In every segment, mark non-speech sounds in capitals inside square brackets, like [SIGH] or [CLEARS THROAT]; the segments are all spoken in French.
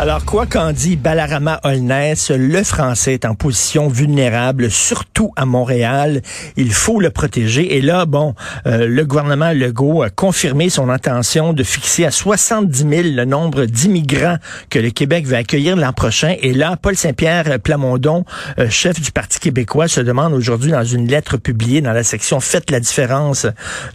Alors, quoi qu'en dit Balarama Holness, le français est en position vulnérable, surtout à Montréal. Il faut le protéger. Et là, bon, euh, le gouvernement Legault a confirmé son intention de fixer à 70 000 le nombre d'immigrants que le Québec va accueillir l'an prochain. Et là, Paul Saint-Pierre Plamondon, euh, chef du Parti québécois, se demande aujourd'hui dans une lettre publiée dans la section Faites la différence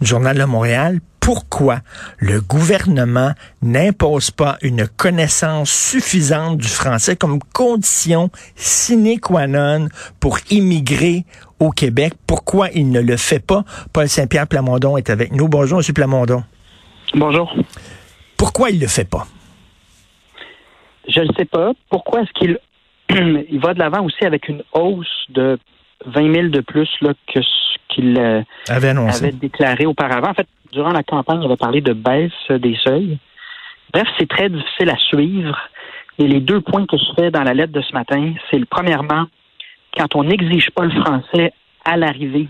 du Journal de Montréal, pourquoi le gouvernement n'impose pas une connaissance suffisante du français comme condition sine qua non pour immigrer au Québec? Pourquoi il ne le fait pas? Paul Saint-Pierre Plamondon est avec nous. Bonjour, M. Plamondon. Bonjour. Pourquoi il le fait pas? Je ne sais pas. Pourquoi est-ce qu'il [CLEARS THROAT] il va de l'avant aussi avec une hausse de 20 000 de plus là, que ce qu'il euh, avait, annoncé. avait déclaré auparavant? En fait, durant la campagne, il avait parlé de baisse des seuils. Bref, c'est très difficile à suivre. Et les deux points que je fais dans la lettre de ce matin, c'est le premièrement, quand on n'exige pas le français à l'arrivée,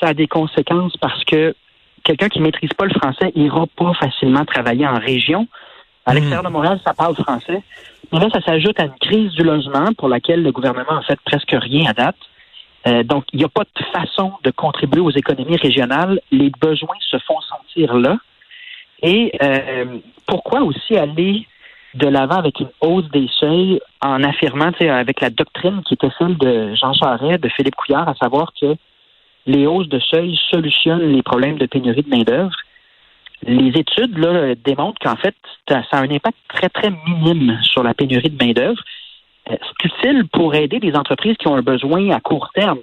ça a des conséquences parce que quelqu'un qui ne maîtrise pas le français n'ira pas facilement travailler en région. À Hmm. l'extérieur de Montréal, ça parle français. Mais là, ça s'ajoute à une crise du logement pour laquelle le gouvernement a fait presque rien à date. Euh, donc, il n'y a pas de façon de contribuer aux économies régionales. Les besoins se font sentir là. Et euh, pourquoi aussi aller de l'avant avec une hausse des seuils en affirmant, avec la doctrine qui était celle de Jean Charest, de Philippe Couillard, à savoir que les hausses de seuil solutionnent les problèmes de pénurie de main-d'œuvre? Les études là, démontrent qu'en fait, ça a un impact très, très minime sur la pénurie de main-d'œuvre. Euh, C'est utile pour aider les entreprises qui ont un besoin à court terme.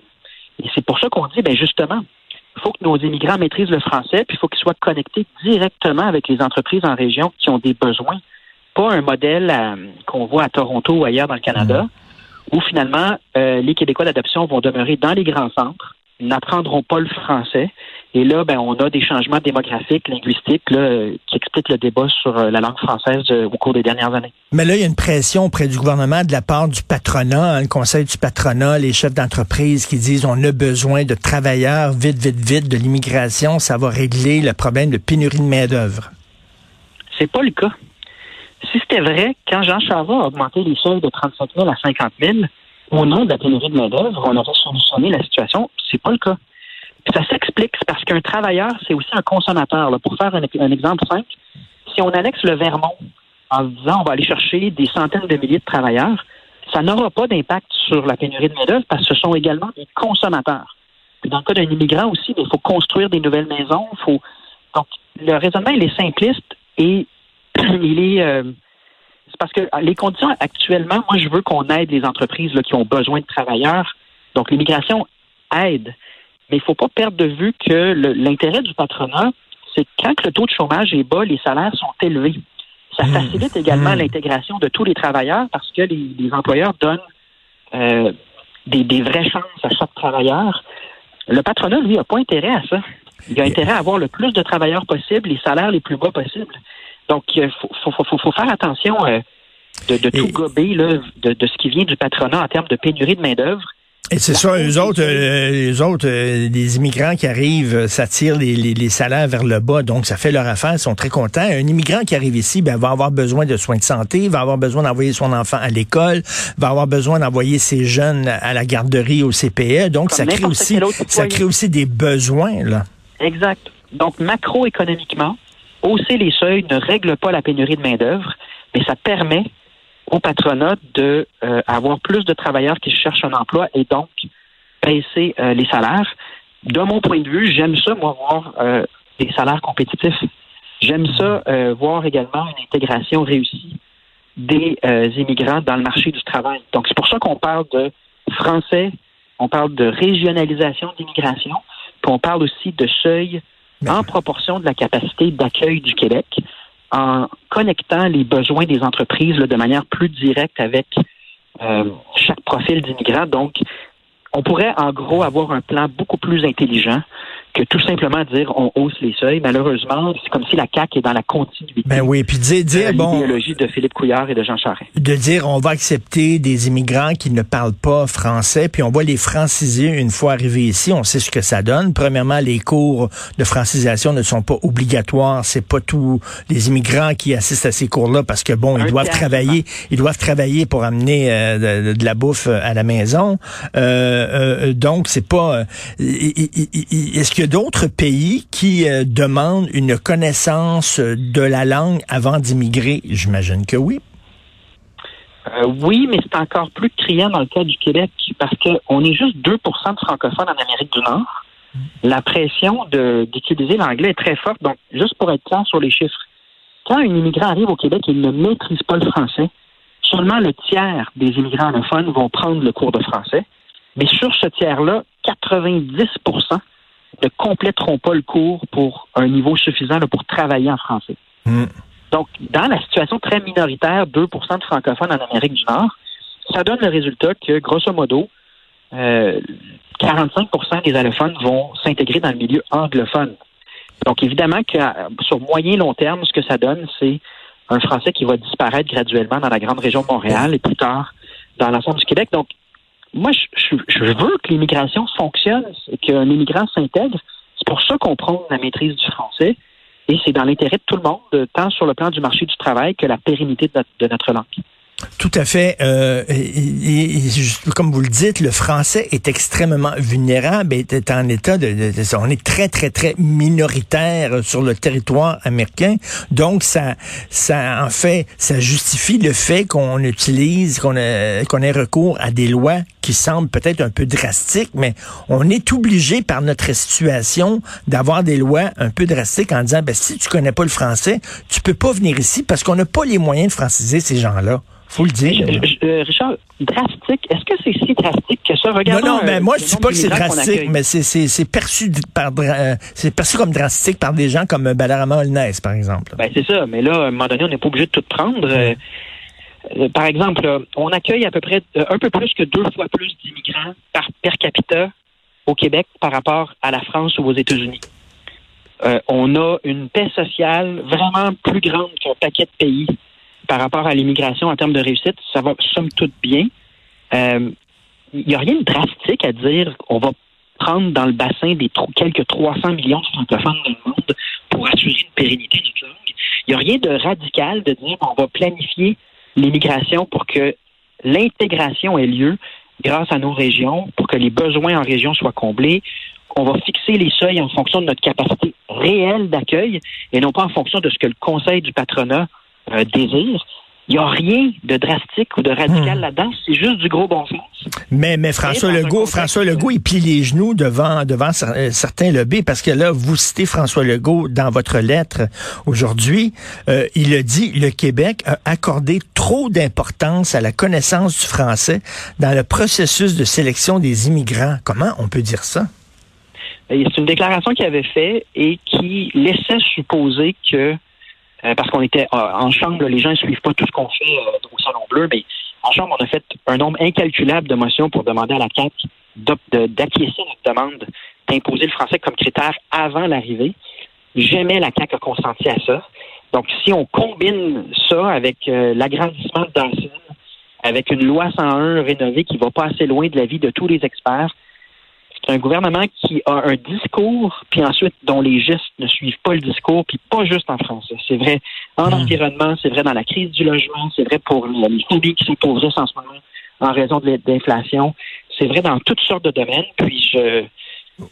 Et c'est pour ça qu'on dit, ben justement, il faut que nos immigrants maîtrisent le français, puis il faut qu'ils soient connectés directement avec les entreprises en région qui ont des besoins. Pas un modèle euh, qu'on voit à Toronto ou ailleurs dans le Canada, où finalement euh, les Québécois d'adoption vont demeurer dans les grands centres, n'apprendront pas le français. Et là, ben, on a des changements démographiques, linguistiques, là, qui expliquent le débat sur euh, la langue française euh, au cours des dernières années. Mais là, il y a une pression auprès du gouvernement de la part du patronat, hein, le conseil du patronat, les chefs d'entreprise qui disent on a besoin de travailleurs vite, vite, vite, de l'immigration, ça va régler le problème de pénurie de main-d'œuvre. C'est pas le cas. Si c'était vrai, quand Jean Charest a augmenté les seuils de 35 000 à 50 000, au nom de la pénurie de main-d'œuvre, on aurait solutionné la situation. C'est pas le cas. Ça s'explique, c'est parce qu'un travailleur, c'est aussi un consommateur. là. Pour faire un, exemple simple, si on annexe le Vermont en disant on va aller chercher des centaines de milliers de travailleurs, ça n'aura pas d'impact sur la pénurie de main-d'œuvre parce que ce sont également des consommateurs. Puis dans le cas d'un immigrant aussi, il faut construire des nouvelles maisons. Faut... Donc, le raisonnement, il est simpliste et [CLEARS THROAT] il est. euh, c'est parce que les conditions actuellement, moi, je veux qu'on aide les entreprises là, qui ont besoin de travailleurs. Donc, l'immigration aide. Mais il ne faut pas perdre de vue que l'intérêt du patronat, c'est que quand le taux de chômage est bas, les salaires sont élevés. Ça Mmh. facilite également Mmh. l'intégration de tous les travailleurs parce que les, les employeurs donnent euh, des, des vraies chances à chaque travailleur. Le patronat, lui, n'a pas intérêt à ça. Il a intérêt à avoir le plus de travailleurs possible, les salaires les plus bas possibles. Donc, il faut, faut, faut, faut faire attention euh, de, de tout Et- gober là, de, de ce qui vient du patronat en termes de pénurie de main-d'œuvre. Et c'est ça, eux autres, euh, les autres, euh, les immigrants qui arrivent, euh, ça tire les, les, les salaires vers le bas, donc ça fait leur affaire, ils sont très contents. Un immigrant qui arrive ici, ben, va avoir besoin de soins de santé, va avoir besoin d'envoyer son enfant à l'école, va avoir besoin d'envoyer ses jeunes à la garderie, au CPE, donc Comme ça crée aussi, ça crée aussi des besoins, là. Exact. Donc, macroéconomiquement, hausser les seuils ne règle pas la pénurie de main-d'œuvre, mais ça permet au patronat de euh, avoir plus de travailleurs qui cherchent un emploi et donc baisser euh, les salaires. De mon point de vue, j'aime ça, moi, voir euh, des salaires compétitifs. J'aime ça euh, voir également une intégration réussie des euh, immigrants dans le marché du travail. Donc, c'est pour ça qu'on parle de français, on parle de régionalisation d'immigration, puis on parle aussi de seuil en proportion de la capacité d'accueil du Québec, en connectant les besoins des entreprises de manière plus directe avec euh, chaque profil d'immigrant. Donc, on pourrait en gros avoir un plan beaucoup plus intelligent que tout simplement dire on hausse les seuils. Malheureusement, c'est comme si la CAQ est dans la continuité. Ben oui, puis dire, dire de bon, l'idéologie de Philippe Couillard et de Jean Charest. de dire on va accepter des immigrants qui ne parlent pas français, puis on va les franciser une fois arrivés ici. On sait ce que ça donne. Premièrement, les cours de francisation ne sont pas obligatoires. C'est pas tous les immigrants qui assistent à ces cours-là parce que bon, Un ils doivent tiers, travailler, ils doivent travailler pour amener euh, de, de la bouffe à la maison. Euh, euh, donc c'est pas. euh, Est-ce y a d'autres pays qui euh, demandent une connaissance de la langue avant d'immigrer? J'imagine que oui. Euh, oui, mais c'est encore plus criant dans le cas du Québec parce qu'on est juste 2% de francophones en Amérique du Nord. La pression d'utiliser l'anglais est très forte. Donc, juste pour être clair sur les chiffres, quand un immigrant arrive au Québec et ne maîtrise pas le français, seulement le tiers des immigrants anglophones vont prendre le cours de français. Mais sur ce tiers-là, 90 ne compléteront pas le cours pour un niveau suffisant là, pour travailler en français. Hmm. Donc, dans la situation très minoritaire, 2% de francophones en Amérique du Nord, ça donne le résultat que, grosso modo, euh, 45% des allophones vont s'intégrer dans le milieu anglophone. Donc, évidemment que euh, sur moyen long terme, ce que ça donne, c'est un français qui va disparaître graduellement dans la grande région de Montréal et plus tard dans l'ensemble du Québec. Donc, moi, je, veux que l'immigration fonctionne, qu'un immigrant s'intègre. C'est pour ça qu'on prône la maîtrise du français. Et c'est dans l'intérêt de tout le monde, tant sur le plan du marché du travail que la pérennité de notre langue. Tout à fait. Euh, comme vous le dites, le français est extrêmement vulnérable et est en état de, de- on est très très très minoritaire sur le territoire américain. Donc ça, ça en fait, ça justifie le fait qu'on utilise, qu'on ait, qu'on ait recours à des lois qui semblent peut-être un peu drastiques, mais on est obligé par notre situation d'avoir des lois un peu drastiques en disant, ben si tu connais pas le français, tu peux pas venir ici parce qu'on n'a pas les moyens de franciser ces gens-là. Faut le dire. Je- je- euh, Richard, drastique, est-ce que c'est si drastique que ça? Non, Regardons, non, mais euh, moi, je dis nombre pas que c'est drastique, mais c'est, perçu par, euh, comme drastique par des gens comme Balarama Holness, par exemple. Ben, c'est ça. Mais là, à un moment donné, on n'est pas obligé de tout prendre. Euh, euh, par exemple, on accueille à peu près euh, un peu plus que deux fois plus d'immigrants par per capita au Québec par rapport à la France ou aux États-Unis. Euh, on a une paix sociale vraiment plus grande qu'un paquet de pays par rapport à l'immigration en termes de réussite. Ça va somme toute bien. Euh, Il n'y a rien de drastique à dire on va prendre dans le bassin des quelques 300 millions de francophones dans le monde pour assurer une pérennité de notre langue. Il n'y a rien de radical de dire on va planifier l'immigration pour que l'intégration ait lieu grâce à nos régions, pour que les besoins en région soient comblés. On va fixer les seuils en fonction de notre capacité réelle d'accueil et non pas en fonction de ce que le Conseil du patronat euh. Il n'y a rien de drastique ou de radical Hmm. là-dedans, c'est juste du gros bon sens. Mais, mais François Legault, François Legault, il plie les genoux devant, devant euh, certains lobbies parce que là, vous citez François Legault dans votre lettre aujourd'hui. Euh, il a dit, le Québec a accordé trop d'importance à la connaissance du français dans le processus de sélection des immigrants. Comment on peut dire ça? C'est une déclaration qu'il avait faite et qui laissait supposer que, euh, parce qu'on était euh, en chambre, les gens ne suivent pas tout ce qu'on fait euh, au Salon Bleu, mais en chambre, on a fait un nombre incalculable de motions pour demander à la CAQ d'acquiescer notre demande d'imposer le français comme critère avant l'arrivée. Jamais la CAQ a consenti à ça. Donc, si on combine ça avec euh, l'agrandissement de Dawson, avec une loi 101 rénovée qui va pas assez loin de l'avis de tous les experts, c'est un gouvernement qui a un discours, puis ensuite dont les gestes ne suivent pas le discours, puis pas juste en français. C'est vrai en Mm. environnement, c'est vrai dans la crise du logement, c'est vrai pour les les familles qui s'appauvrissent en ce moment en raison de l'inflation. C'est vrai dans toutes sortes de domaines. Puis je,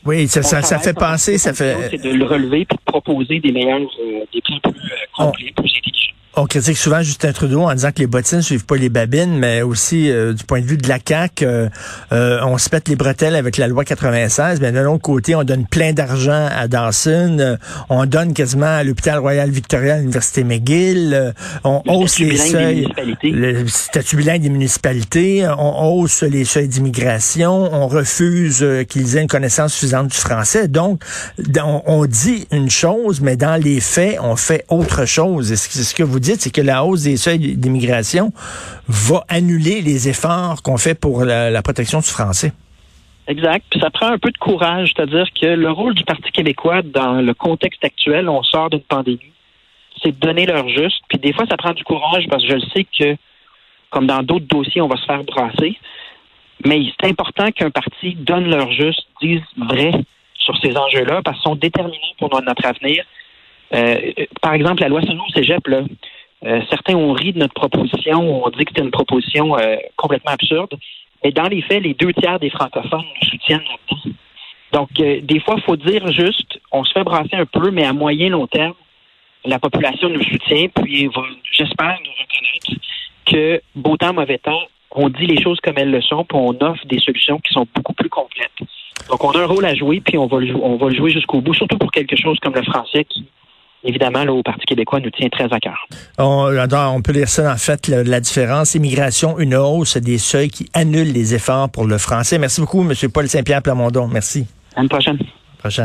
Oui, ça, ça, ça fait penser, ça fait... c'est de le relever de proposer des meilleurs, euh, des plans plus euh, complets, plus. On critique souvent Justin Trudeau en disant que les bottines suivent pas les babines, mais aussi euh, du point de vue de la CAQ, euh, euh, on se pète les bretelles avec la loi 96, mais d'un autre côté, on donne plein d'argent à Dawson, euh, on donne quasiment à l'hôpital Royal Victoria, à l'université McGill, euh, on Le hausse les seuils, le statut bilingue des municipalités, on hausse les seuils d'immigration, on refuse euh, qu'ils aient une connaissance suffisante du français. Donc, on, on dit une chose, mais dans les faits, on fait autre chose. Et ce, ce que vous dites, c'est que la hausse des seuils d'immigration va annuler les efforts qu'on fait pour la, protection du français. Exact. Puis ça prend un peu de courage, c'est-à-dire que le rôle du Parti québécois dans le contexte actuel, on sort d'une pandémie, c'est de donner leur juste. Puis des fois, ça prend du courage parce que je le sais que, comme dans d'autres dossiers, on va se faire brasser. Mais c'est important qu'un parti donne leur juste, dise vrai sur ces enjeux-là, parce qu'ils sont déterminants pour notre avenir. Euh, par exemple, la loi sur le cégep, là, euh, certains ont ri de notre proposition, on dit que c'était une proposition euh, complètement absurde. Et dans les faits, les deux tiers des francophones nous soutiennent là-dedans. Donc, euh, des fois, il faut dire juste, on se fait brasser un peu, mais à moyen long terme, la population nous soutient, puis j'espère, nous reconnaître que beau temps, mauvais temps, on dit les choses comme elles le sont, puis on offre des solutions qui sont beaucoup plus complètes. Donc, on a un rôle à jouer, puis on va le, on va le jouer jusqu'au bout, surtout pour quelque chose comme le français qui, évidemment, là, au Parti québécois, nous tient très à cœur. On, on peut lire ça, en fait, la, la différence. Immigration, une hausse des seuils qui annulent les efforts pour le français. Merci beaucoup, M. Paul Saint-Pierre Plamondon. Merci. À une prochaine. Prochaine.